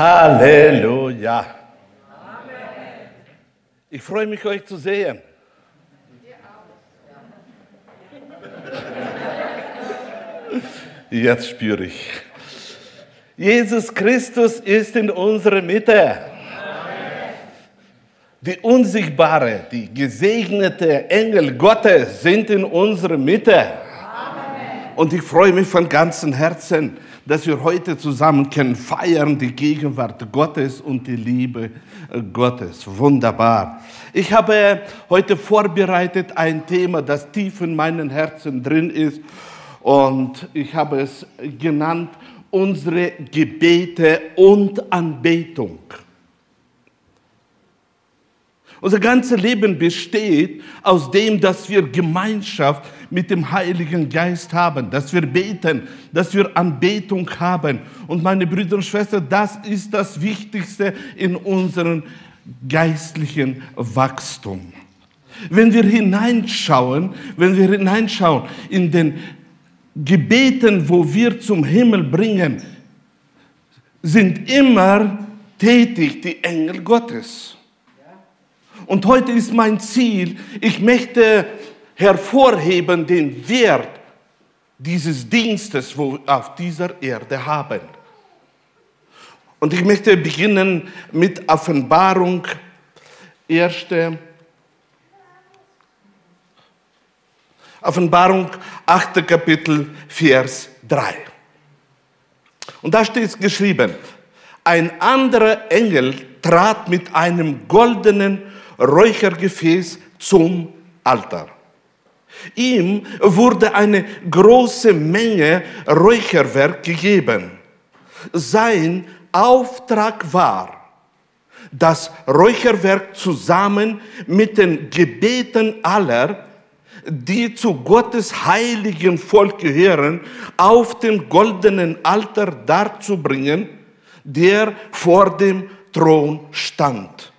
Halleluja. Ich freue mich, euch zu sehen. Jetzt spüre ich. Jesus Christus ist in unserer Mitte. Die unsichtbare, die gesegnete Engel Gottes sind in unserer Mitte. Und ich freue mich von ganzem Herzen, dass wir heute zusammen können feiern die Gegenwart Gottes und die Liebe Gottes. Wunderbar. Ich habe heute vorbereitet ein Thema, das tief in meinem Herzen drin ist. Und ich habe es genannt, unsere Gebete und Anbetung. Unser ganzes Leben besteht aus dem, dass wir Gemeinschaft mit dem Heiligen Geist haben, dass wir beten, dass wir Anbetung haben. Und meine Brüder und Schwestern, das ist das Wichtigste in unserem geistlichen Wachstum. Wenn wir hineinschauen, wenn wir hineinschauen in den Gebeten, wo wir zum Himmel bringen, sind immer tätig die Engel Gottes. Und heute ist mein Ziel, ich möchte hervorheben den Wert dieses Dienstes, wo wir auf dieser Erde haben. Und ich möchte beginnen mit Offenbarung, erste Offenbarung, 8. Kapitel, Vers 3. Und da steht geschrieben, ein anderer Engel trat mit einem goldenen Räuchergefäß zum Altar. Ihm wurde eine große Menge Räucherwerk gegeben. Sein Auftrag war, das Räucherwerk zusammen mit den Gebeten aller, die zu Gottes heiligen Volk gehören, auf dem goldenen Altar darzubringen, der vor dem Thron stand.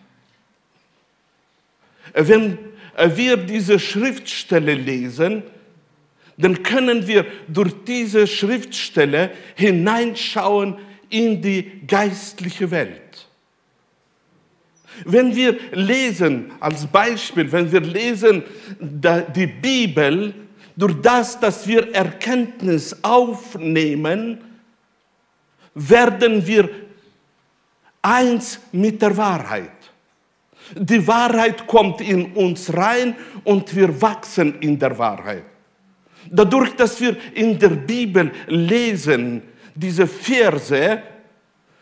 Wenn wir diese Schriftstelle lesen, dann können wir durch diese Schriftstelle hineinschauen in die geistliche Welt. Wenn wir lesen, als Beispiel, wenn wir lesen die Bibel, durch das, dass wir Erkenntnis aufnehmen, werden wir eins mit der Wahrheit. Die Wahrheit kommt in uns rein und wir wachsen in der Wahrheit. Dadurch, dass wir in der Bibel lesen, diese Verse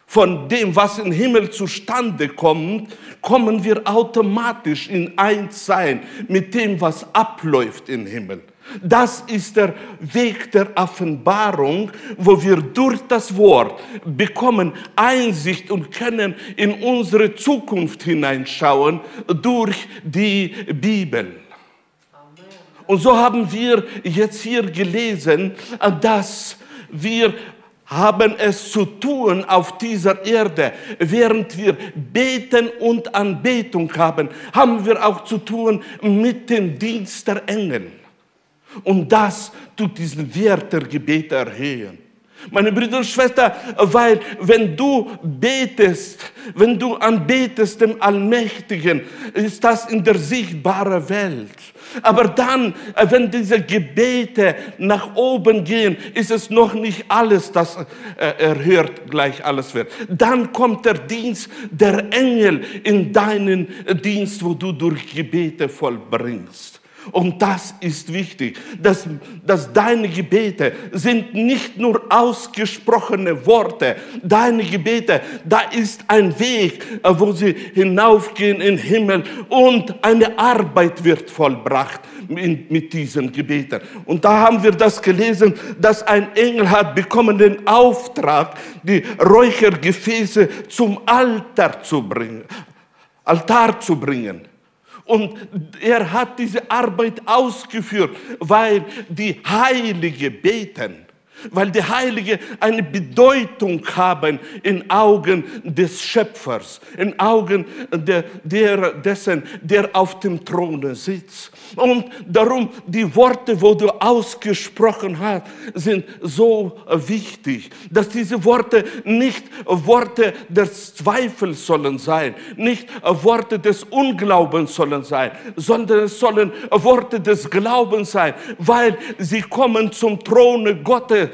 von dem, was im Himmel zustande kommt, kommen wir automatisch in eins sein mit dem, was abläuft im Himmel. Das ist der Weg der Offenbarung, wo wir durch das Wort bekommen Einsicht und können in unsere Zukunft hineinschauen durch die Bibel. Und so haben wir jetzt hier gelesen, dass wir haben es zu tun auf dieser Erde. Während wir beten und Anbetung haben, haben wir auch zu tun mit dem Dienst der Engel. Und das tut diesen Wert der Gebete erhöhen. Meine Brüder und Schwestern, weil wenn du betest, wenn du anbetest dem Allmächtigen, ist das in der sichtbaren Welt. Aber dann, wenn diese Gebete nach oben gehen, ist es noch nicht alles, das äh, erhört gleich alles wird. Dann kommt der Dienst der Engel in deinen Dienst, wo du durch Gebete vollbringst. Und das ist wichtig, dass, dass deine Gebete sind nicht nur ausgesprochene Worte. Deine Gebete, da ist ein Weg, äh, wo sie hinaufgehen in den Himmel und eine Arbeit wird vollbracht mit diesen Gebeten. Und da haben wir das gelesen, dass ein Engel hat bekommen den Auftrag, die Räuchergefäße zum Altar zu bringen. Altar zu bringen. Und er hat diese Arbeit ausgeführt, weil die Heilige beten. weil die Heilige eine Bedeutung haben in Augen des Schöpfers, in Augen der, der, dessen, der auf dem Throne sitzt. Und darum, die Worte, wo du ausgesprochen hast, sind so wichtig, dass diese Worte nicht Worte des Zweifels sollen sein, nicht Worte des Unglaubens sollen sein, sondern es sollen Worte des Glaubens sein, weil sie kommen zum Throne Gottes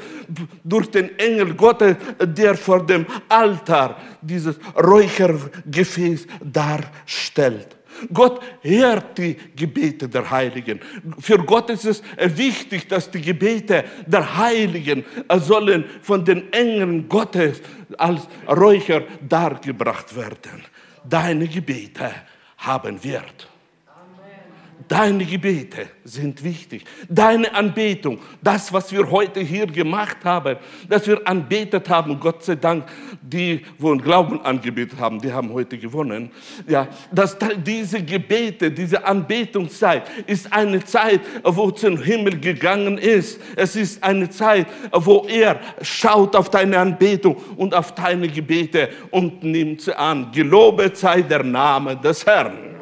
durch den Engel Gottes, der vor dem Altar dieses Räuchergefäß darstellt. Gott hört die Gebete der Heiligen. Für Gott ist es wichtig, dass die Gebete der Heiligen sollen von den Engeln Gottes als Räucher dargebracht werden. Deine Gebete haben Wert. Deine Gebete sind wichtig. Deine Anbetung, das, was wir heute hier gemacht haben, dass wir anbetet haben, Gott sei Dank, die, wo im Glauben angebetet haben, die haben heute gewonnen. Ja, dass diese Gebete, diese Anbetungszeit ist eine Zeit, wo zum Himmel gegangen ist. Es ist eine Zeit, wo er schaut auf deine Anbetung und auf deine Gebete und nimmt sie an. Gelobet sei der Name des Herrn.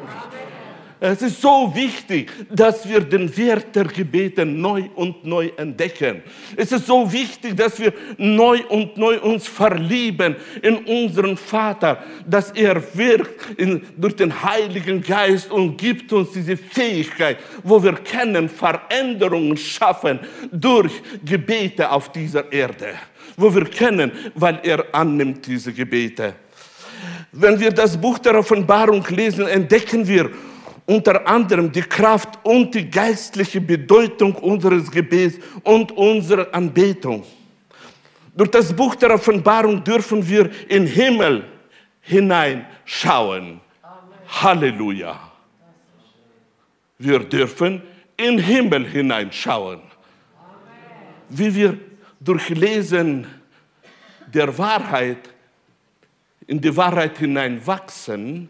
Es ist so wichtig, dass wir den Wert der Gebete neu und neu entdecken. Es ist so wichtig, dass wir neu und neu uns verlieben in unseren Vater, dass er wirkt in, durch den Heiligen Geist und gibt uns diese Fähigkeit, wo wir können Veränderungen schaffen durch Gebete auf dieser Erde. Wo wir können, weil er annimmt diese Gebete. Wenn wir das Buch der Offenbarung lesen, entdecken wir, unter anderem die Kraft und die geistliche Bedeutung unseres Gebets und unserer Anbetung. Durch das Buch der Offenbarung dürfen wir in Himmel hineinschauen. Halleluja. Wir dürfen in Himmel hineinschauen. Wie wir durch Lesen der Wahrheit in die Wahrheit hineinwachsen,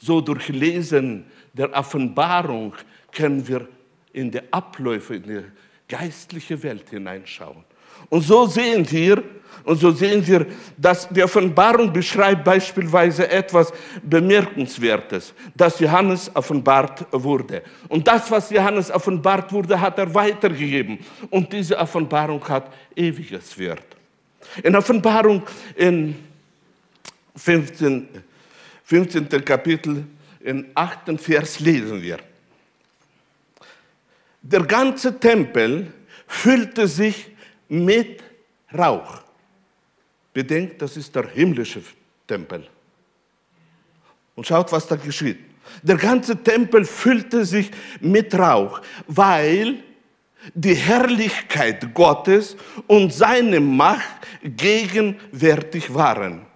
so durch Lesen der Offenbarung können wir in die Abläufe, in die geistliche Welt hineinschauen. Und so sehen wir, und so sehen wir, dass die Offenbarung beschreibt beispielsweise etwas Bemerkenswertes, dass Johannes offenbart wurde. Und das, was Johannes offenbart wurde, hat er weitergegeben. Und diese Offenbarung hat ewiges Wert. In Offenbarung in 15, 15. Kapitel im achten Vers lesen wir. Der ganze Tempel füllte sich mit Rauch. Bedenkt, das ist der himmlische Tempel. Und schaut, was da geschieht. Der ganze Tempel füllte sich mit Rauch, weil die Herrlichkeit Gottes und seine Macht gegenwärtig waren.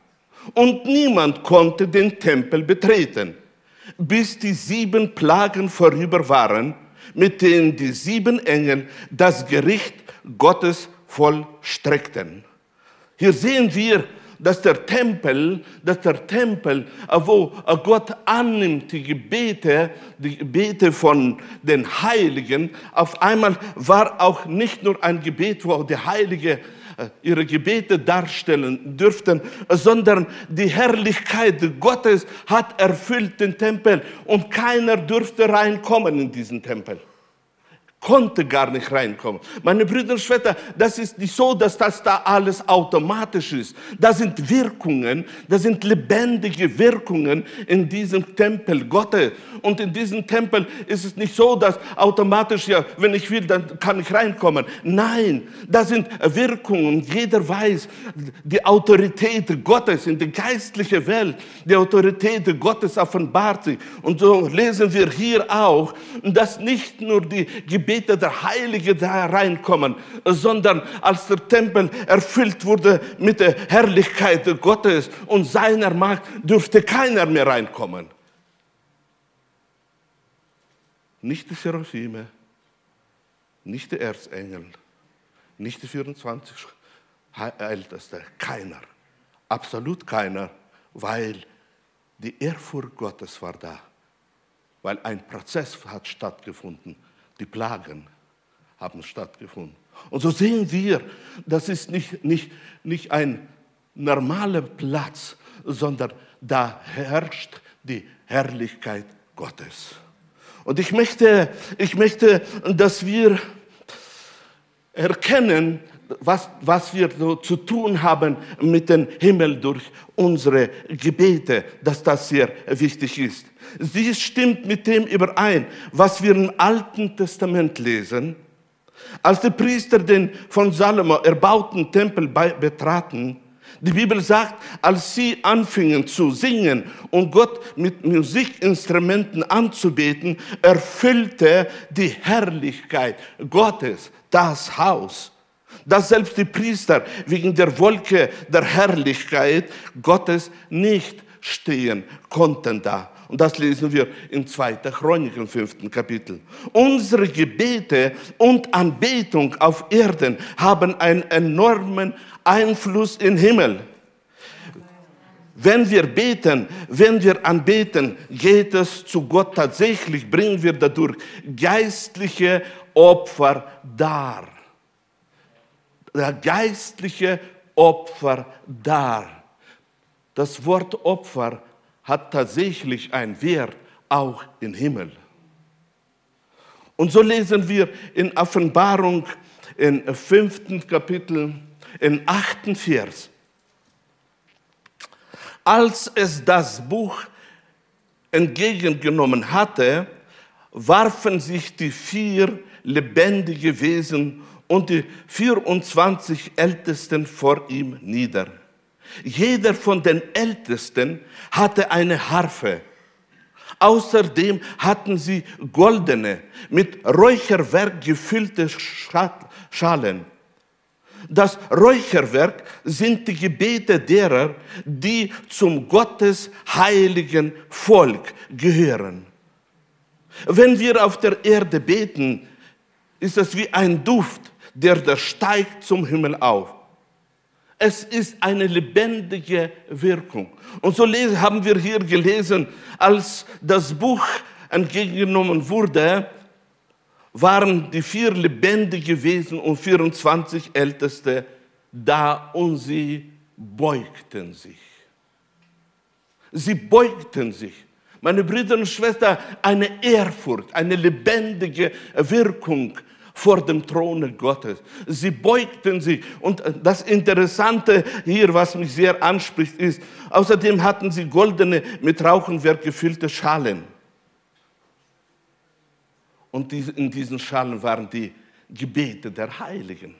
Und niemand konnte den Tempel betreten bis die sieben Plagen vorüber waren, mit denen die sieben Engel das Gericht Gottes vollstreckten. Hier sehen wir, dass der Tempel, dass der Tempel, wo Gott annimmt die Gebete, die Gebete von den Heiligen, auf einmal war auch nicht nur ein Gebet, wo der Heilige ihre Gebete darstellen dürften, sondern die Herrlichkeit Gottes hat erfüllt den Tempel und keiner dürfte reinkommen in diesen Tempel konnte gar nicht reinkommen. Meine Brüder und Schwestern, das ist nicht so, dass das da alles automatisch ist. Das sind Wirkungen, das sind lebendige Wirkungen in diesem Tempel Gottes. Und in diesem Tempel ist es nicht so, dass automatisch, ja, wenn ich will, dann kann ich reinkommen. Nein, das sind Wirkungen. Jeder weiß, die Autorität Gottes in der geistlichen Welt, die Autorität Gottes offenbart sich. Und so lesen wir hier auch, dass nicht nur die Gebete Gebete der Heilige da reinkommen, sondern als der Tempel erfüllt wurde mit der Herrlichkeit Gottes und seiner Macht, dürfte keiner mehr reinkommen. Nicht die Seraphime, nicht die Erzengel, nicht die 24 Älteste, keiner, absolut keiner, weil die Ehrfurcht Gottes war da, weil ein Prozess hat stattgefunden die Plagen haben stattgefunden. Und so sehen wir, das ist nicht, nicht, nicht ein normaler Platz, sondern da herrscht die Herrlichkeit Gottes. Und ich möchte, ich möchte, dass wir erkennen, was, was wir so zu tun haben mit dem Himmel durch unsere Gebete, dass das sehr wichtig ist. Sie stimmt mit dem überein, was wir im Alten Testament lesen. Als die Priester den von Salomo erbauten Tempel betraten, die Bibel sagt, als sie anfingen zu singen und Gott mit Musikinstrumenten anzubeten, erfüllte die Herrlichkeit Gottes das Haus. Dass selbst die Priester wegen der Wolke der Herrlichkeit Gottes nicht stehen konnten da. Und das lesen wir in 2. Chroniken, 5. Kapitel. Unsere Gebete und Anbetung auf Erden haben einen enormen Einfluss im Himmel. Wenn wir beten, wenn wir anbeten, geht es zu Gott tatsächlich, bringen wir dadurch geistliche Opfer dar. Geistliche Opfer dar. Das Wort Opfer hat tatsächlich einen Wert auch im Himmel. Und so lesen wir in Offenbarung im fünften Kapitel, im achten Vers. Als es das Buch entgegengenommen hatte, warfen sich die vier lebendige Wesen und die 24 Ältesten vor ihm nieder. Jeder von den Ältesten hatte eine Harfe. Außerdem hatten sie goldene, mit Räucherwerk gefüllte Schalen. Das Räucherwerk sind die Gebete derer, die zum Gottes heiligen Volk gehören. Wenn wir auf der Erde beten, ist es wie ein Duft, der da steigt zum Himmel auf. Es ist eine lebendige Wirkung. Und so haben wir hier gelesen, als das Buch entgegengenommen wurde, waren die vier lebendige Wesen und 24 Älteste da und sie beugten sich. Sie beugten sich. Meine Brüder und Schwestern, eine Ehrfurcht, eine lebendige Wirkung vor dem Throne Gottes. Sie beugten sich. Und das Interessante hier, was mich sehr anspricht, ist, außerdem hatten sie goldene, mit Rauchenwerk gefüllte Schalen. Und in diesen Schalen waren die Gebete der Heiligen.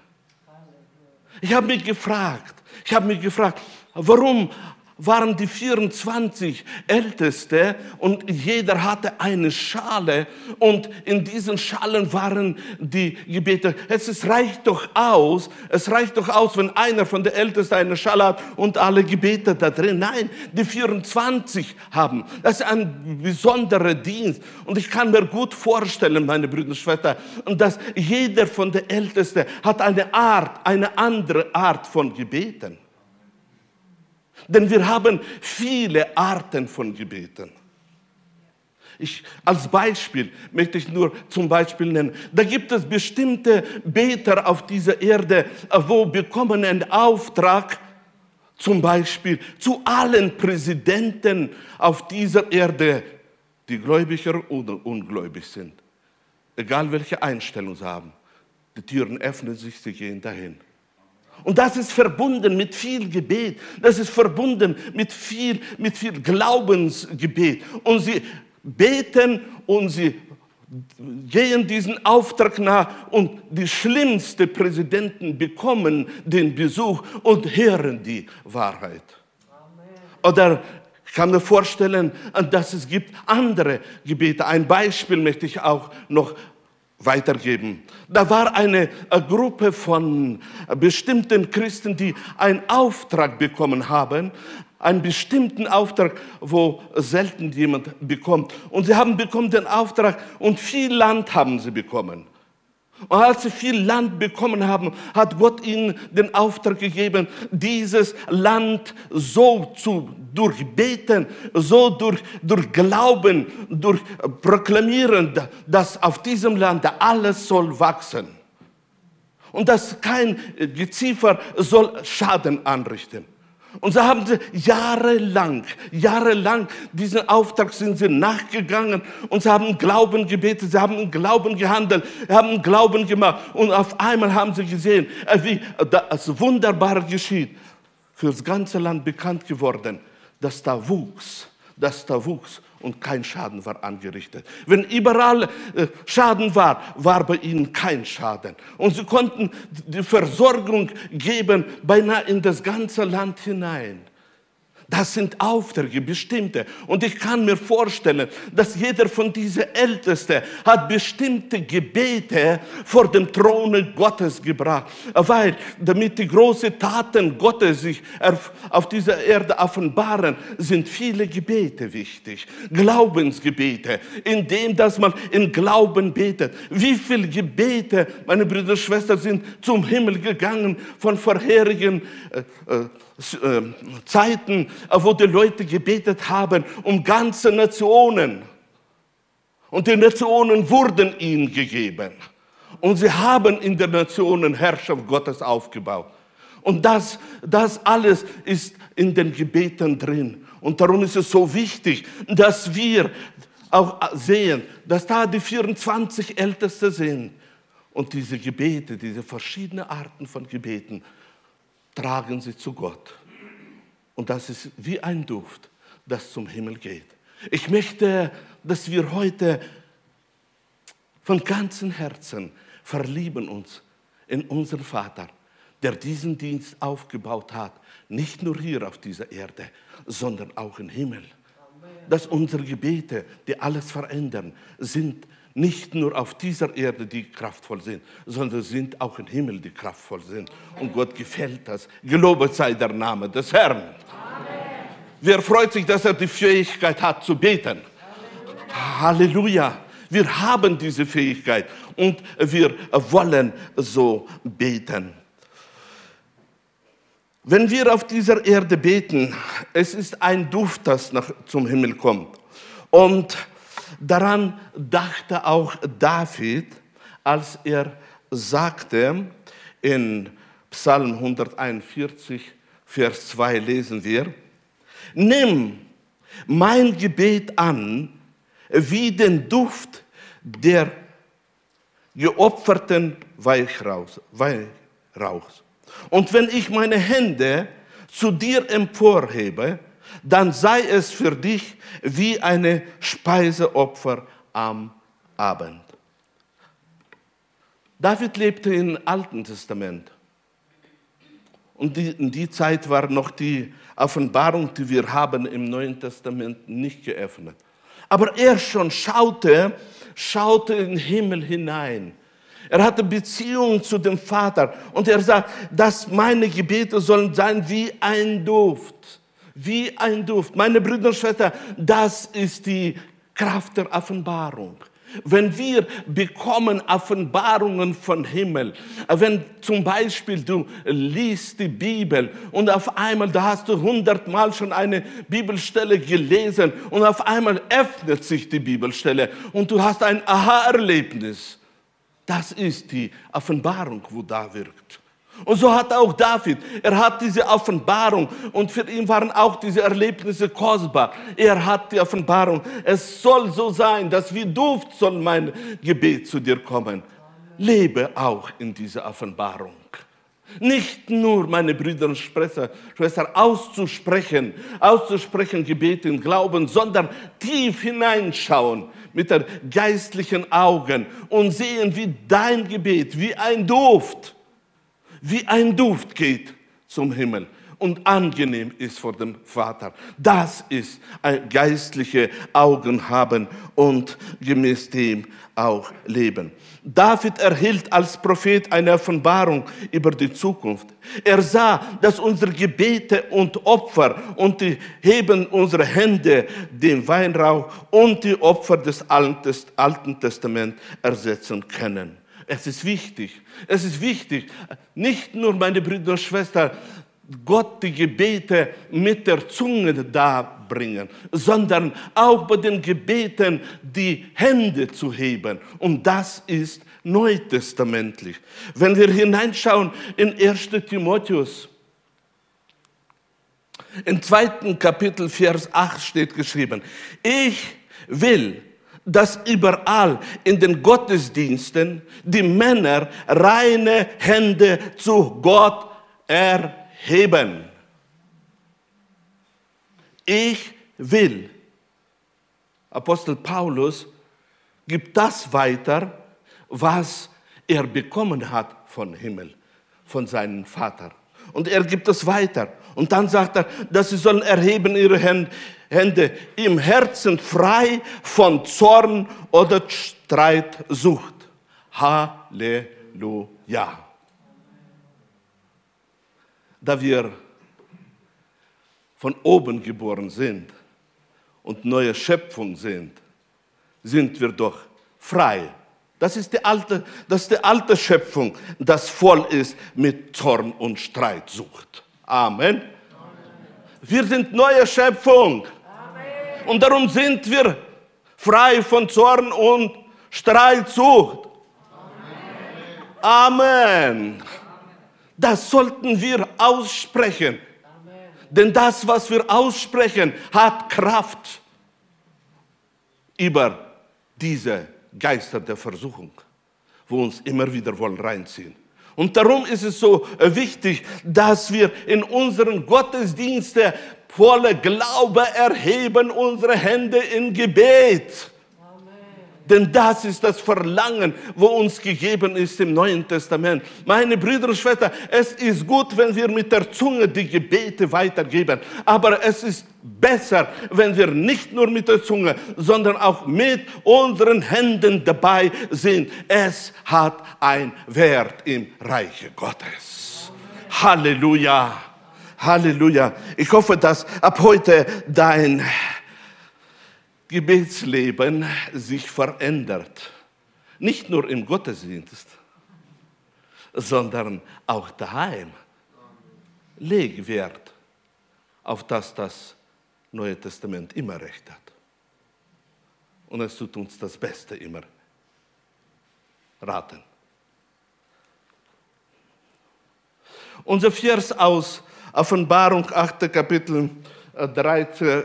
Ich habe mich gefragt, ich habe mich gefragt, warum waren die 24 Älteste und jeder hatte eine Schale und in diesen Schalen waren die Gebete. Es reicht doch aus, es reicht doch aus, wenn einer von den Ältesten eine Schale hat und alle Gebete da drin. Nein, die 24 haben. Das ist ein besonderer Dienst und ich kann mir gut vorstellen, meine Brüder und Schwestern, dass jeder von den Ältesten hat eine Art, eine andere Art von Gebeten. Denn wir haben viele Arten von Gebeten. Ich, als Beispiel möchte ich nur zum Beispiel nennen, da gibt es bestimmte Beter auf dieser Erde, wo bekommen einen Auftrag, zum Beispiel zu allen Präsidenten auf dieser Erde, die gläubiger oder ungläubig sind, egal welche Einstellung sie haben. Die Türen öffnen sich, sie gehen dahin. Und das ist verbunden mit viel Gebet. Das ist verbunden mit viel, mit viel Glaubensgebet. Und sie beten und sie gehen diesen Auftrag nach und die schlimmsten Präsidenten bekommen den Besuch und hören die Wahrheit. Oder ich kann mir vorstellen, dass es gibt andere Gebete. Ein Beispiel möchte ich auch noch weitergeben. Da war eine, eine Gruppe von bestimmten Christen, die einen Auftrag bekommen haben, einen bestimmten Auftrag, wo selten jemand bekommt. Und sie haben bekommen den Auftrag und viel Land haben sie bekommen. Und als sie viel Land bekommen haben, hat Gott ihnen den Auftrag gegeben, dieses Land so zu durchbeten, so durch, durch Glauben, durch Proklamieren, dass auf diesem Land alles soll wachsen. Und dass kein Geziefer soll Schaden anrichten. Und so haben sie jahrelang, jahrelang diesen Auftrag sind sie nachgegangen und sie haben Glauben gebetet, sie haben Glauben gehandelt, sie haben Glauben gemacht. Und auf einmal haben sie gesehen, äh, wie das Wunderbare geschieht. Für das ganze Land bekannt geworden, dass da wuchs, dass da wuchs und kein Schaden war angerichtet. Wenn überall äh, Schaden war, war bei ihnen kein Schaden. Und sie konnten die Versorgung geben, beinahe in das ganze Land hinein. Das sind Aufträge, bestimmte. Und ich kann mir vorstellen, dass jeder von diesen Ältesten hat bestimmte Gebete vor dem Throne Gottes gebracht, weil damit die großen Taten Gottes sich auf dieser Erde offenbaren, sind viele Gebete wichtig. Glaubensgebete, indem dass man in Glauben betet. Wie viele Gebete, meine Brüder und Schwestern, sind zum Himmel gegangen von vorherigen äh, äh, Zeiten, wo die Leute gebetet haben um ganze Nationen. Und die Nationen wurden ihnen gegeben. Und sie haben in den Nationen Herrschaft Gottes aufgebaut. Und das, das alles ist in den Gebeten drin. Und darum ist es so wichtig, dass wir auch sehen, dass da die 24 Älteste sind. Und diese Gebete, diese verschiedenen Arten von Gebeten, tragen sie zu Gott. Und das ist wie ein Duft, das zum Himmel geht. Ich möchte, dass wir heute von ganzem Herzen verlieben uns in unseren Vater, der diesen Dienst aufgebaut hat, nicht nur hier auf dieser Erde, sondern auch im Himmel. Dass unsere Gebete, die alles verändern, sind nicht nur auf dieser Erde, die kraftvoll sind, sondern sind auch im Himmel, die kraftvoll sind. Und Gott gefällt das. Gelobet sei der Name des Herrn. Amen. Wer freut sich, dass er die Fähigkeit hat zu beten? Halleluja. Halleluja. Wir haben diese Fähigkeit und wir wollen so beten. Wenn wir auf dieser Erde beten, es ist ein Duft, das nach, zum Himmel kommt. Und Daran dachte auch David, als er sagte, in Psalm 141, Vers 2 lesen wir, nimm mein Gebet an wie den Duft der geopferten Weihrauchs. Und wenn ich meine Hände zu dir emporhebe, dann sei es für dich wie eine Speiseopfer am Abend. David lebte im Alten Testament. Und die, in die Zeit war noch die Offenbarung, die wir haben im Neuen Testament, nicht geöffnet. Aber er schon schaute, schaute in den Himmel hinein. Er hatte Beziehung zu dem Vater und er sagt, dass meine Gebete sollen sein wie ein Duft wie ein Duft. Meine Brüder und Schwestern, das ist die Kraft der Offenbarung. Wenn wir bekommen Offenbarungen von Himmel, wenn zum Beispiel du liest die Bibel und auf einmal, da hast du hundertmal schon eine Bibelstelle gelesen und auf einmal öffnet sich die Bibelstelle und du hast ein Aha-Erlebnis. Das ist die Offenbarung, wo da wirkt. Und so hat auch David, er hat diese Offenbarung und für ihn waren auch diese Erlebnisse kostbar. Er hat die Offenbarung, es soll so sein, dass wie Duft soll mein Gebet zu dir kommen. Lebe auch in dieser Offenbarung. Nicht nur, meine Brüder und Schwestern, auszusprechen, auszusprechen Gebete im Glauben, sondern tief hineinschauen mit den geistlichen Augen und sehen, wie dein Gebet, wie ein Duft, wie ein Duft geht zum Himmel und angenehm ist vor dem Vater. Das ist geistliche Augen haben und gemäß dem auch leben. David erhielt als Prophet eine Offenbarung über die Zukunft. Er sah, dass unsere Gebete und Opfer und die Heben unserer Hände den Weinrauch und die Opfer des Alten Testaments ersetzen können. Es ist wichtig, es ist wichtig, nicht nur meine Brüder und Schwestern, Gott die Gebete mit der Zunge darbringen, sondern auch bei den Gebeten die Hände zu heben. Und das ist neutestamentlich. Wenn wir hineinschauen in 1 Timotheus, im zweiten Kapitel, Vers 8 steht geschrieben, ich will, dass überall in den Gottesdiensten die Männer reine Hände zu Gott erheben. Ich will. Apostel Paulus gibt das weiter, was er bekommen hat von Himmel, von seinem Vater. Und er gibt es weiter. Und dann sagt er, dass sie sollen erheben ihre Hände im Herzen frei von Zorn oder Streitsucht. Halleluja. Da wir von oben geboren sind und neue Schöpfung sind, sind wir doch frei. Das ist die alte, das ist die alte Schöpfung, das voll ist mit Zorn und Streitsucht. Amen. Amen. Wir sind neue Schöpfung. Amen. Und darum sind wir frei von Zorn und Streitsucht. Amen. Amen. Das sollten wir aussprechen. Denn das, was wir aussprechen, hat Kraft über diese Geister der Versuchung, wo uns immer wieder wollen reinziehen. Und darum ist es so äh, wichtig, dass wir in unseren Gottesdiensten voller Glaube erheben unsere Hände in Gebet. Denn das ist das Verlangen, wo uns gegeben ist im Neuen Testament. Meine Brüder und Schwestern, es ist gut, wenn wir mit der Zunge die Gebete weitergeben. Aber es ist besser, wenn wir nicht nur mit der Zunge, sondern auch mit unseren Händen dabei sind. Es hat einen Wert im Reiche Gottes. Halleluja. Halleluja. Ich hoffe, dass ab heute dein Gebetsleben sich verändert. Nicht nur im Gottesdienst, sondern auch daheim. Leg Wert auf das das Neue Testament immer recht hat. Und es tut uns das Beste immer raten. Unser Vers aus Offenbarung 8. Kapitel 13, äh,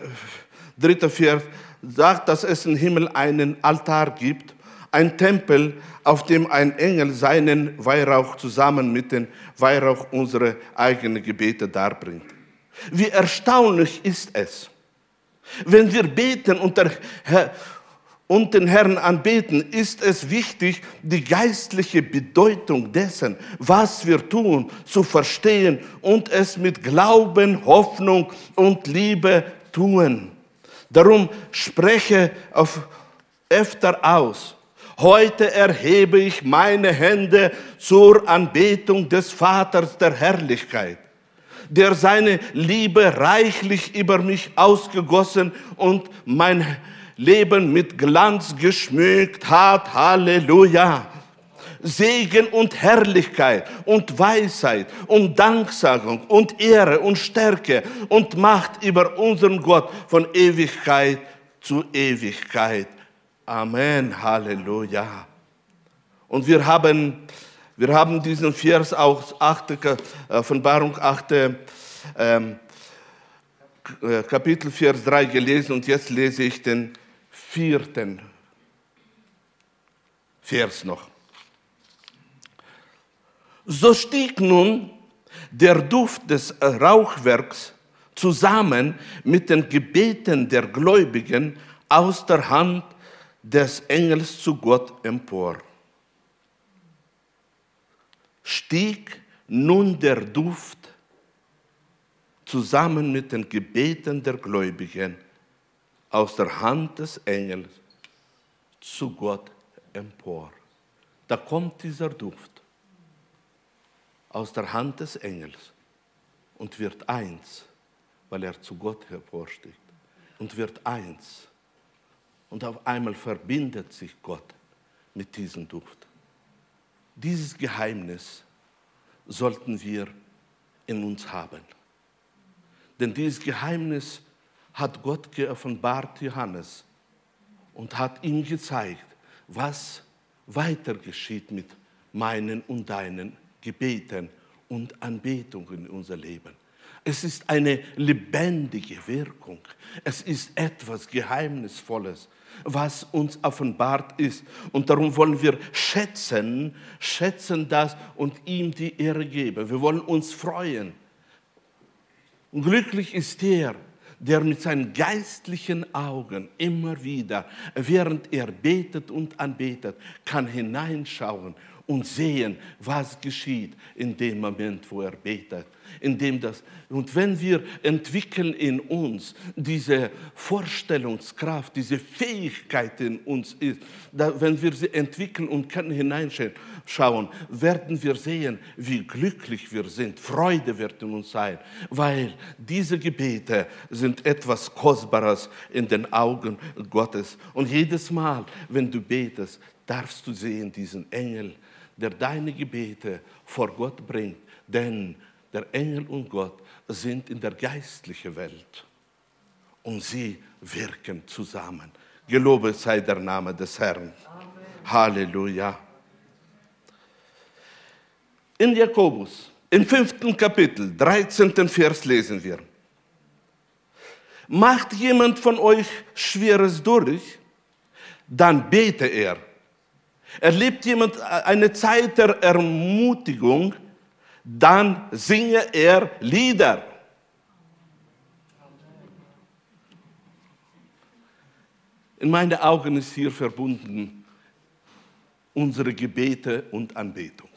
3. Vers sagt, dass es im Himmel einen Altar gibt, ein Tempel, auf dem ein Engel seinen Weihrauch zusammen mit dem Weihrauch unsere eigenen Gebete darbringt. Wie erstaunlich ist es, wenn wir beten und, der, und den Herrn anbeten, ist es wichtig, die geistliche Bedeutung dessen, was wir tun, zu verstehen und es mit Glauben, Hoffnung und Liebe tun. Darum spreche auf öfter aus. Heute erhebe ich meine Hände zur Anbetung des Vaters der Herrlichkeit, der seine Liebe reichlich über mich ausgegossen und mein Leben mit Glanz geschmückt hat. Halleluja. Segen und Herrlichkeit und Weisheit und Danksagung und Ehre und Stärke und Macht über unseren Gott von Ewigkeit zu Ewigkeit. Amen. Halleluja. Und wir haben, wir haben diesen Vers aus 8, Offenbarung 8, ähm, äh, Kapitel Vers 3 gelesen und jetzt lese ich den vierten Vers noch. So stieg nun der Duft des Rauchwerks zusammen mit den Gebeten der Gläubigen aus der Hand des Engels zu Gott empor. Stieg nun der Duft zusammen mit den Gebeten der Gläubigen aus der Hand des Engels zu Gott empor. Da kommt dieser Duft aus der Hand des Engels und wird eins, weil er zu Gott hervorsticht und wird eins. Und auf einmal verbindet sich Gott mit diesem Duft. Dieses Geheimnis sollten wir in uns haben. Denn dieses Geheimnis hat Gott geoffenbart Johannes und hat ihm gezeigt, was weiter geschieht mit meinen und deinen Gebeten und Anbetungen in unser Leben. Es ist eine lebendige Wirkung. Es ist etwas Geheimnisvolles, was uns offenbart ist. Und darum wollen wir schätzen, schätzen das und ihm die Ehre geben. Wir wollen uns freuen. Und glücklich ist der, der mit seinen geistlichen Augen immer wieder, während er betet und anbetet, kann hineinschauen und sehen, was geschieht in dem Moment, wo er betet. In dem das, und wenn wir entwickeln in uns diese Vorstellungskraft, diese Fähigkeit in uns ist, da, wenn wir sie entwickeln und können hineinschauen, werden wir sehen, wie glücklich wir sind. Freude wird in uns sein, weil diese Gebete sind etwas Kostbares in den Augen Gottes. Und jedes Mal, wenn du betest, darfst du sehen diesen Engel, der deine Gebete vor Gott bringt. Denn der Engel und Gott sind in der geistlichen Welt und sie wirken zusammen. Gelobet sei der Name des Herrn. Amen. Halleluja. In Jakobus, im fünften Kapitel, 13. Vers lesen wir. Macht jemand von euch Schweres durch, dann bete er Erlebt jemand eine Zeit der Ermutigung, dann singe er Lieder. In meinen Augen ist hier verbunden unsere Gebete und Anbetung.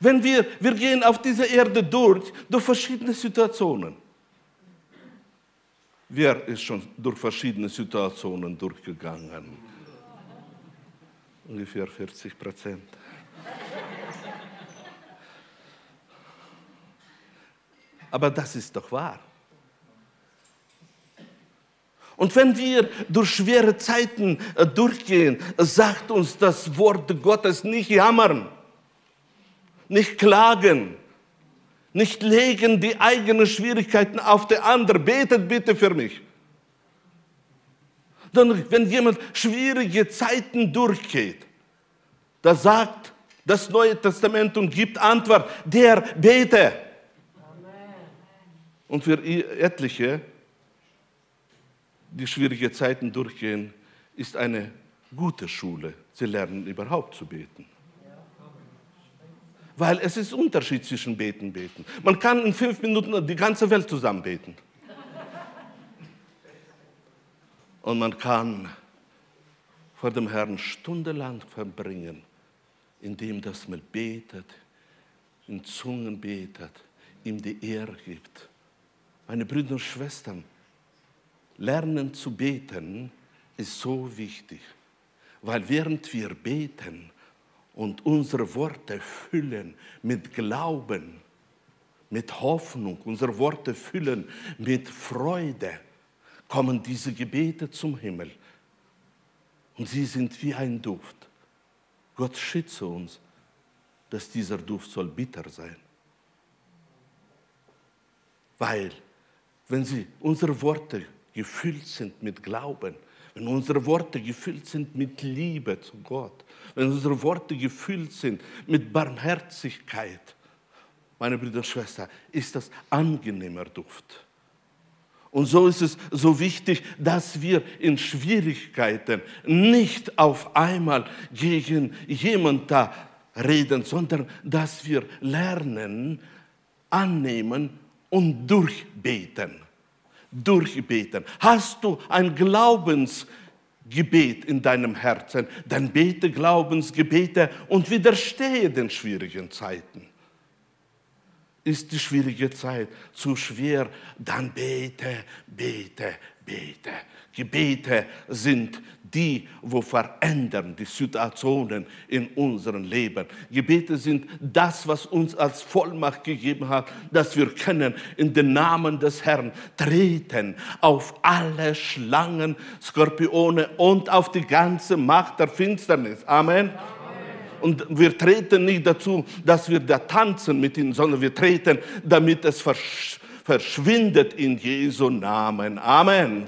Wenn wir, wir gehen auf dieser Erde durch, durch verschiedene Situationen. Wer ist schon durch verschiedene Situationen durchgegangen? Ungefähr 40 Prozent. Aber das ist doch wahr. Und wenn wir durch schwere Zeiten äh, durchgehen, sagt uns das Wort Gottes nicht jammern, nicht klagen, nicht legen die eigenen Schwierigkeiten auf die andere. Betet bitte für mich. Denn wenn jemand schwierige Zeiten durchgeht, da sagt das Neue Testament und gibt Antwort, der bete. Und für etliche, die schwierige Zeiten durchgehen, ist eine gute Schule. Sie lernen überhaupt zu beten. Weil es ist Unterschied zwischen beten und beten. Man kann in fünf Minuten die ganze Welt zusammen beten. Und man kann vor dem Herrn stundenlang verbringen, indem das man betet, in Zungen betet, ihm die Ehre gibt. Meine Brüder und Schwestern, lernen zu beten ist so wichtig, weil während wir beten und unsere Worte füllen mit Glauben, mit Hoffnung, unsere Worte füllen mit Freude, kommen diese Gebete zum Himmel. Und sie sind wie ein Duft. Gott schütze uns, dass dieser Duft soll bitter sein. Weil, wenn sie, unsere Worte gefüllt sind mit Glauben, wenn unsere Worte gefüllt sind mit Liebe zu Gott, wenn unsere Worte gefüllt sind mit Barmherzigkeit, meine Brüder und Schwestern, ist das angenehmer Duft. Und so ist es so wichtig, dass wir in Schwierigkeiten nicht auf einmal gegen jemanden da reden, sondern dass wir lernen, annehmen und durchbeten. Durchbeten. Hast du ein Glaubensgebet in deinem Herzen, dann bete Glaubensgebete und widerstehe den schwierigen Zeiten ist die schwierige Zeit zu schwer, dann bete, bete, bete. Gebete sind die, wo verändern die Situationen in unserem Leben. Gebete sind das, was uns als Vollmacht gegeben hat, dass wir können in den Namen des Herrn treten auf alle Schlangen, Skorpione und auf die ganze Macht der Finsternis. Amen. Amen. Und wir treten nicht dazu, dass wir da tanzen mit ihnen, sondern wir treten, damit es verschwindet in Jesu Namen. Amen.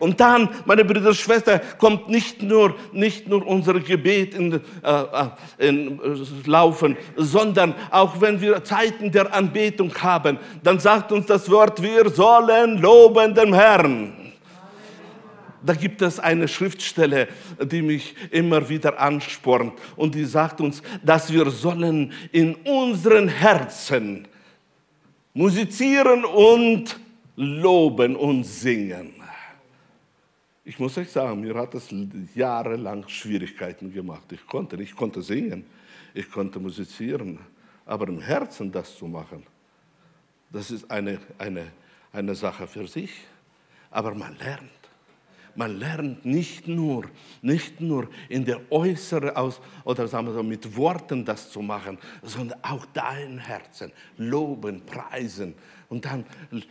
Und dann, meine Brüder und Schwestern, kommt nicht nur, nicht nur unser Gebet in, äh, äh in äh, Laufen, sondern auch wenn wir Zeiten der Anbetung haben, dann sagt uns das Wort, wir sollen loben den Herrn. Da gibt es eine Schriftstelle, die mich immer wieder anspornt und die sagt uns, dass wir sollen in unseren Herzen musizieren und loben und singen. Ich muss euch sagen, mir hat es jahrelang Schwierigkeiten gemacht. Ich konnte ich konnte singen, ich konnte musizieren, aber im Herzen das zu machen, das ist eine, eine, eine Sache für sich. Aber man lernt. Man lernt nicht nur, nicht nur in der äußeren aus oder sagen wir so mit Worten das zu machen, sondern auch dein Herzen loben, preisen. Und dann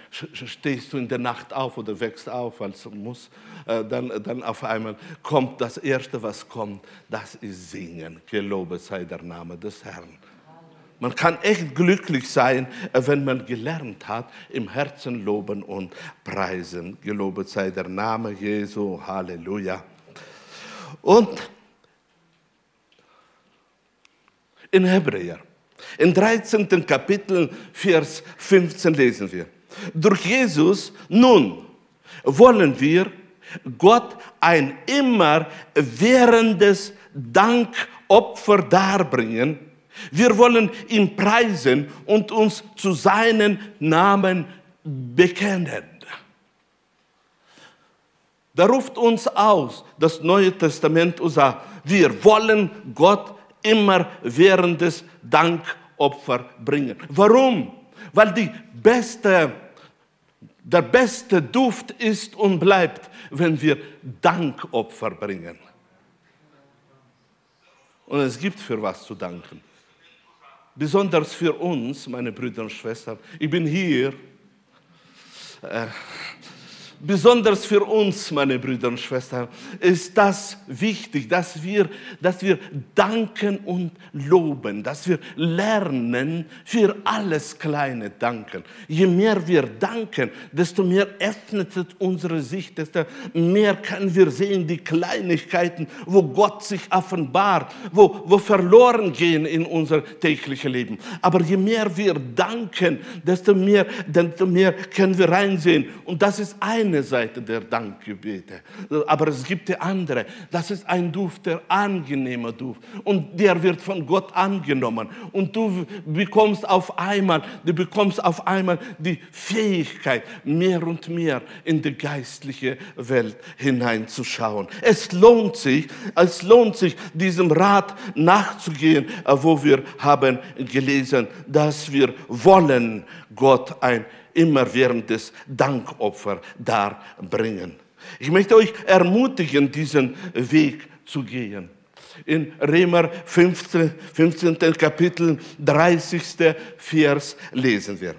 stehst du in der Nacht auf oder wächst auf, es muss. Äh, dann, dann auf einmal kommt das Erste, was kommt, das ist Singen. Gelobet sei der Name des Herrn. Man kann echt glücklich sein, äh, wenn man gelernt hat, im Herzen loben und preisen. Gelobet sei der Name Jesu. Halleluja. Und in Hebräer, im 13. Kapitel, Vers 15 lesen wir. Durch Jesus nun wollen wir Gott ein immer währendes Dankopfer darbringen, wir wollen ihn preisen und uns zu seinen Namen bekennen. Da ruft uns aus das Neue Testament und sagt, wir wollen Gott immer während des Dankopfer bringen. Warum? Weil die beste, der beste Duft ist und bleibt, wenn wir Dankopfer bringen. Und es gibt für was zu danken besonders für uns, meine Brüder und Schwestern. Ich bin hier äh, besonders für uns, meine Brüder und Schwestern, ist das wichtig, dass wir, dass wir danken und loben, dass wir lernen, für alles Kleine danken. Je mehr wir danken, desto mehr öffnet unsere Sicht, desto mehr können wir sehen die Kleinigkeiten, wo Gott sich offenbart, wo, wo verloren gehen in unser tägliches Leben. Aber je mehr wir danken, desto mehr, desto mehr können wir reinsehen. Und das ist ein eine Seite der Dankgebete. Aber es gibt die andere. Das ist ein Duft, der angenehme Duft. Und der wird von Gott angenommen. Und du bekommst auf einmal, du bekommst auf einmal die Fähigkeit, mehr und mehr in die geistliche Welt hineinzuschauen. Es lohnt sich, es lohnt sich, diesem Rat nachzugehen, wo wir haben gelesen, dass wir wollen Gott ein immerwährendes Dankopfer darbringen. Ich möchte euch ermutigen, diesen Weg zu gehen. In Römer 15, 15. Kapitel 30. Vers lesen wir.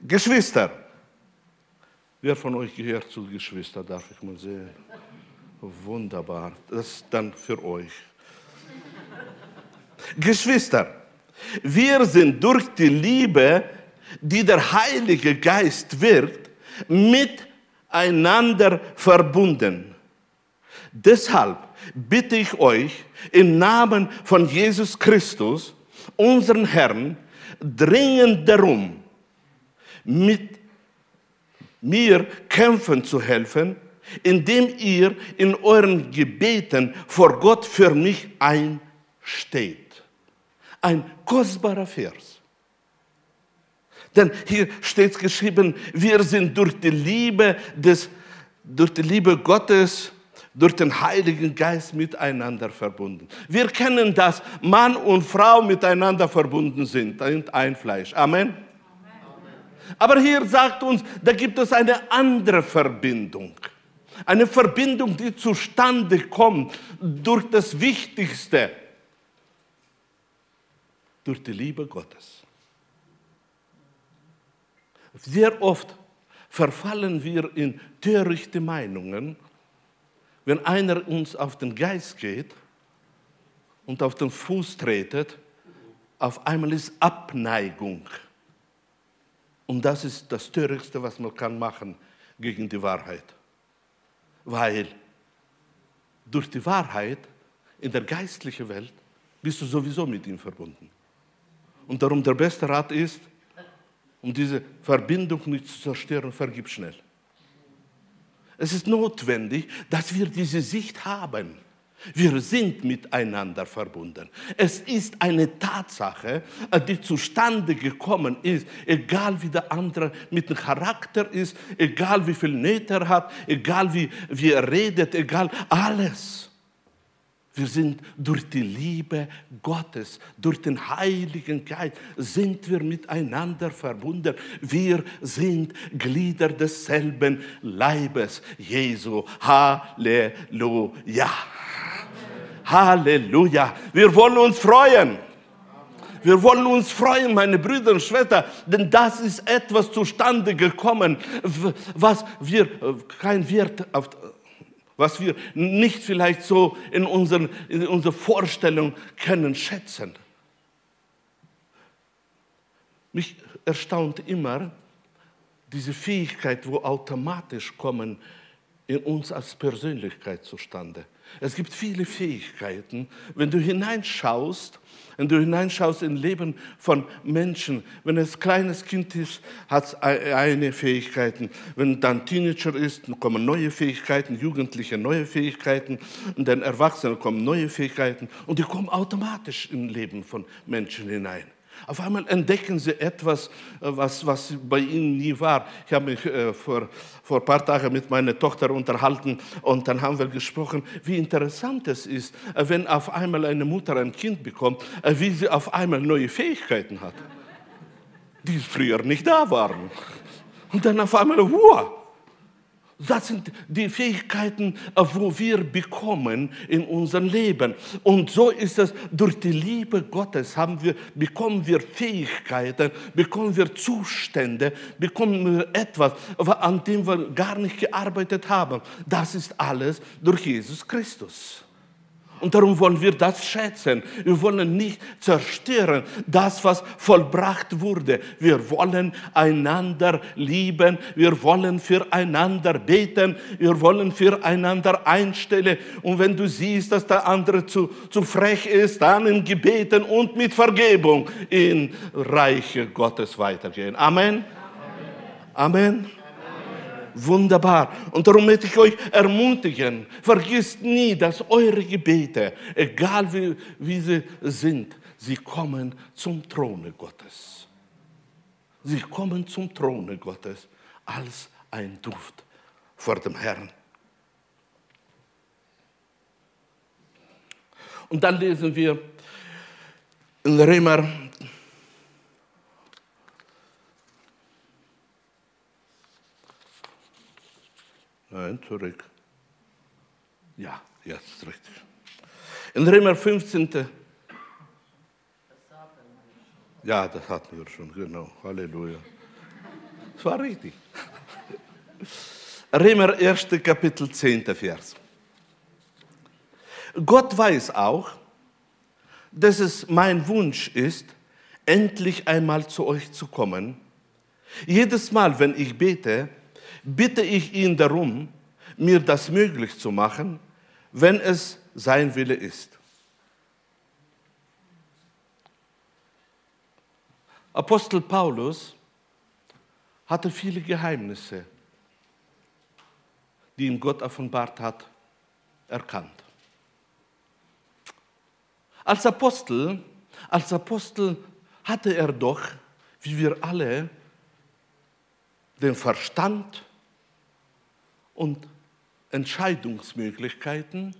Geschwister, wer von euch gehört zu Geschwister, darf ich mal sehen. Wunderbar, das ist dann für euch. Geschwister, wir sind durch die Liebe die der Heilige Geist wirkt, miteinander verbunden. Deshalb bitte ich euch im Namen von Jesus Christus, unseren Herrn, dringend darum, mit mir kämpfen zu helfen, indem ihr in euren Gebeten vor Gott für mich einsteht. Ein kostbarer Vers. Denn hier steht geschrieben, wir sind durch die Liebe des, durch die Liebe Gottes, durch den Heiligen Geist miteinander verbunden. Wir kennen das, Mann und Frau miteinander verbunden sind, sind ein Fleisch. Amen. Aber hier sagt uns, da gibt es eine andere Verbindung. Eine Verbindung, die zustande kommt durch das Wichtigste, durch die Liebe Gottes. Sehr oft verfallen wir in törichte Meinungen, wenn einer uns auf den Geist geht und auf den Fuß tretet, auf einmal ist Abneigung. Und das ist das Törichtste, was man kann machen gegen die Wahrheit. Weil durch die Wahrheit in der geistlichen Welt bist du sowieso mit ihm verbunden. Und darum der beste Rat ist, um diese Verbindung nicht zu zerstören, vergib schnell. Es ist notwendig, dass wir diese Sicht haben. Wir sind miteinander verbunden. Es ist eine Tatsache, die zustande gekommen ist, egal wie der andere mit dem Charakter ist, egal wie viel Nöte er hat, egal wie, wie er redet, egal alles. Wir sind durch die Liebe Gottes, durch den Heiligen Geist, sind wir miteinander verbunden. Wir sind Glieder desselben Leibes Jesu. Halleluja. Halleluja. Wir wollen uns freuen. Wir wollen uns freuen, meine Brüder und Schwestern, denn das ist etwas zustande gekommen, was wir äh, kein Wert auf, was wir nicht vielleicht so in, unseren, in unserer Vorstellung können schätzen. Mich erstaunt immer diese Fähigkeit, wo automatisch kommen in uns als Persönlichkeit zustande. Es gibt viele Fähigkeiten. Wenn du hineinschaust, wenn du hineinschaust in Leben von Menschen, wenn es kleines Kind ist, hat es eine Fähigkeiten. Wenn dann Teenager ist, kommen neue Fähigkeiten, Jugendliche neue Fähigkeiten und dann Erwachsene kommen neue Fähigkeiten und die kommen automatisch im Leben von Menschen hinein. Auf einmal entdecken sie etwas, äh, was, was bei ihnen nie war. Ich habe mich äh, vor, vor ein paar Tagen mit meiner Tochter unterhalten und dann haben wir gesprochen, wie interessant es ist, äh, wenn auf einmal eine Mutter ein Kind bekommt, äh, wie sie auf einmal neue Fähigkeiten hat, die früher nicht da waren. Und dann auf einmal, wow, das sind die Fähigkeiten, äh, wo wir bekommen in unserem Leben. Und so ist es, durch die Liebe Gottes haben wir, bekommen wir Fähigkeiten, bekommen wir Zustände, bekommen wir etwas, an dem wir gar nicht gearbeitet haben. Das ist alles durch Jesus Christus. Und darum wollen wir das schätzen. Wir wollen nicht zerstören, das, was vollbracht wurde. Wir wollen einander lieben. Wir wollen füreinander beten. Wir wollen füreinander einstellen. Und wenn du siehst, dass der andere zu, zu frech ist, dann in Gebeten und mit Vergebung in Reiche Gottes weitergehen. Amen. Amen. Amen. Wunderbar. Und darum möchte ich euch ermutigen, vergisst nie, dass eure Gebete, egal wie, wie sie sind, sie kommen zum Throne Gottes. Sie kommen zum Throne Gottes als ein Duft vor dem Herrn. Und dann lesen wir in Römer Nein, zurück. Ja, jetzt richtig. In Römer 15. Ja, das hatten wir schon, genau. Halleluja. Das war richtig. Römer 1. Kapitel 10. Vers. Gott weiß auch, dass es mein Wunsch ist, endlich einmal zu euch zu kommen. Jedes Mal, wenn ich bete, bitte ich ihn darum, mir das möglich zu machen, wenn es sein Wille ist. Apostel Paulus hatte viele Geheimnisse, die ihm Gott offenbart hat, erkannt. Als Apostel, als Apostel hatte er doch, wie wir alle, den Verstand und Entscheidungsmöglichkeiten,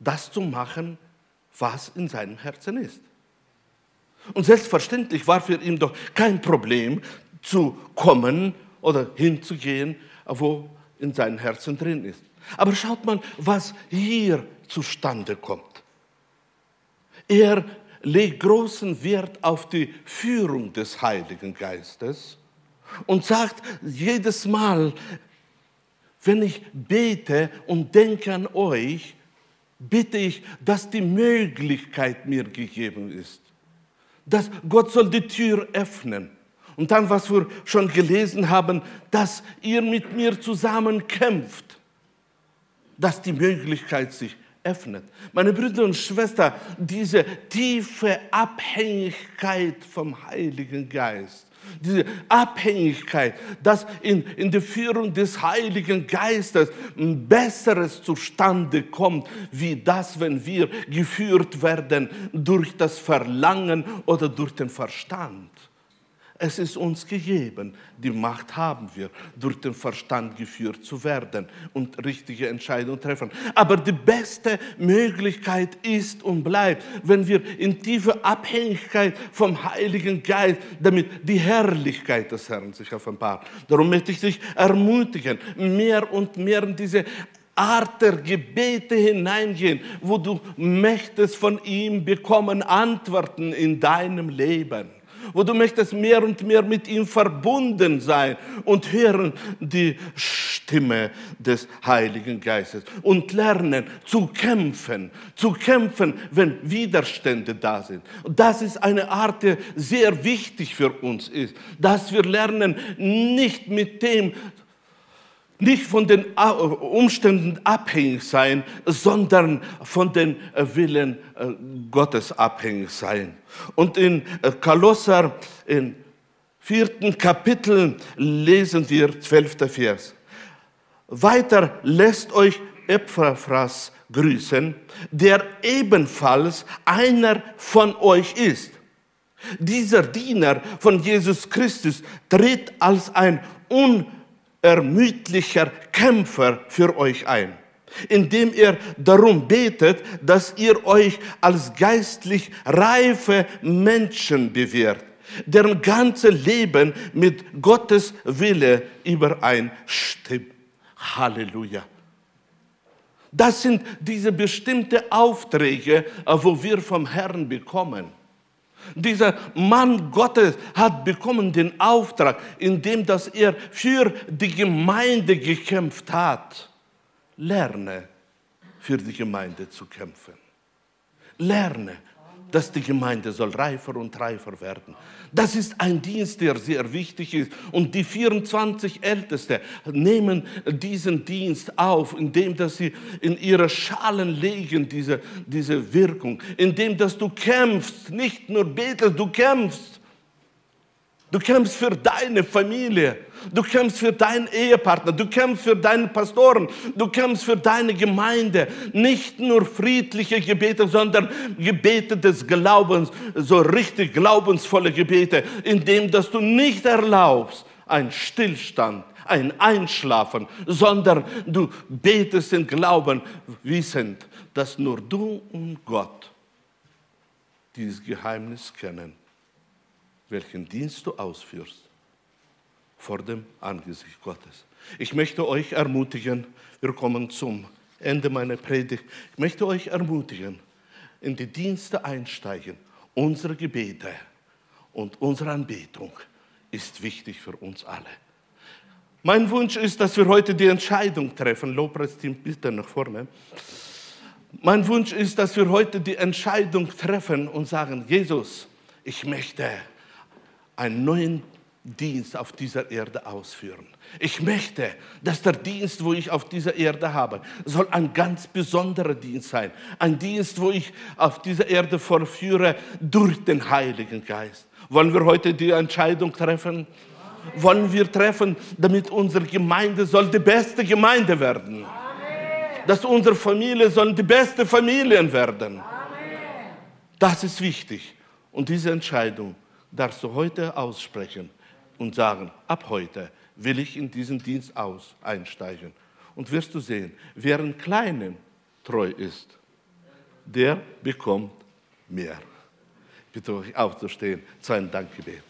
das zu machen, was in seinem Herzen ist. Und selbstverständlich war für ihn doch kein Problem zu kommen oder hinzugehen, wo in seinem Herzen drin ist. Aber schaut mal, was hier zustande kommt. Er legt großen Wert auf die Führung des Heiligen Geistes und sagt jedes Mal, wenn ich bete und denke an euch, bitte ich, dass die Möglichkeit mir gegeben ist. Dass Gott soll die Tür öffnen. Und dann, was wir schon gelesen haben, dass ihr mit mir zusammen kämpft, dass die Möglichkeit sich öffnet. Meine Brüder und Schwestern, diese tiefe Abhängigkeit vom Heiligen Geist, diese Abhängigkeit, dass in, in der Führung des Heiligen Geistes ein Besseres zustande kommt, wie das, wenn wir geführt werden durch das Verlangen oder durch den Verstand. Es ist uns gegeben, die Macht haben wir, durch den Verstand geführt zu werden und richtige Entscheidungen treffen. Aber die beste Möglichkeit ist und bleibt, wenn wir in tiefe Abhängigkeit vom Heiligen Geist, damit die Herrlichkeit des Herrn sich offenbart. Darum möchte ich dich ermutigen, mehr und mehr in diese Art der Gebete hineingehen, wo du möchtest von ihm bekommen Antworten in deinem Leben wo du möchtest mehr und mehr mit ihm verbunden sein und hören die Stimme des Heiligen Geistes und lernen zu kämpfen, zu kämpfen, wenn Widerstände da sind. Und das ist eine Art, die sehr wichtig für uns ist, dass wir lernen, nicht mit dem nicht von den Umständen abhängig sein, sondern von den äh, Willen äh, Gottes abhängig sein. Und in äh, Kolosser, im vierten Kapitel, lesen wir zwölfter Vers. Weiter lässt euch Epaphras grüßen, der ebenfalls einer von euch ist. Dieser Diener von Jesus Christus tritt als ein un ermüdlicher Kämpfer für euch ein, indem er darum betet, dass ihr euch als geistlich reife Menschen bewährt, deren ganze Leben mit Gottes Wille übereinstimmt. Halleluja. Das sind diese bestimmten Aufträge, wo wir vom Herrn bekommen. Dieser Mann Gottes hat bekommen den Auftrag, indem dass er für die Gemeinde gekämpft hat. Lerne, für die Gemeinde zu kämpfen. Lerne, dass die Gemeinde soll reifer und reifer werden. Das ist ein Dienst, der sehr wichtig ist. Und die 24 Älteste nehmen diesen Dienst auf, indem dass sie in ihre Schalen legen, diese, diese Wirkung. Indem dass du kämpfst, nicht nur betest, du kämpfst. Du kämpfst für deine Familie. Du kämpfst für deinen Ehepartner. Du kämpfst für deinen Pastoren. Du kämpfst für deine Gemeinde. Nicht nur friedliche Gebete, sondern Gebete des Glaubens, so richtig glaubensvolle Gebete, indem dass du nicht erlaubst, ein Stillstand, ein Einschlafen, sondern du betest in Glauben, wissend, dass nur du und Gott dieses Geheimnis kennen welchen Dienst du ausführst vor dem Angesicht Gottes. Ich möchte euch ermutigen, wir kommen zum Ende meiner Predigt, ich möchte euch ermutigen, in die Dienste einsteigen. Unsere Gebete und unsere Anbetung ist wichtig für uns alle. Mein Wunsch ist, dass wir heute die Entscheidung treffen. Lobpreisteam, bitte nach vorne. Mein Wunsch ist, dass wir heute die Entscheidung treffen und sagen, Jesus, ich möchte einen neuen Dienst auf dieser Erde ausführen. Ich möchte, dass der Dienst, wo ich auf dieser Erde habe, soll ein ganz besonderer Dienst sein. Ein Dienst, wo ich auf dieser Erde vorführe durch den Heiligen Geist. Wollen wir heute die Entscheidung treffen? Wollen wir treffen, damit unsere Gemeinde soll die beste Gemeinde werden? Dass unsere Familie soll die beste Familien werden? Das ist wichtig. Und diese Entscheidung darfst du heute aussprechen und sagen, ab heute will ich in diesen Dienst aus einsteigen. Und wirst du sehen, wer in Kleinen treu ist, der bekommt mehr. Ich bitte euch aufzustehen zu einem Dankgebet.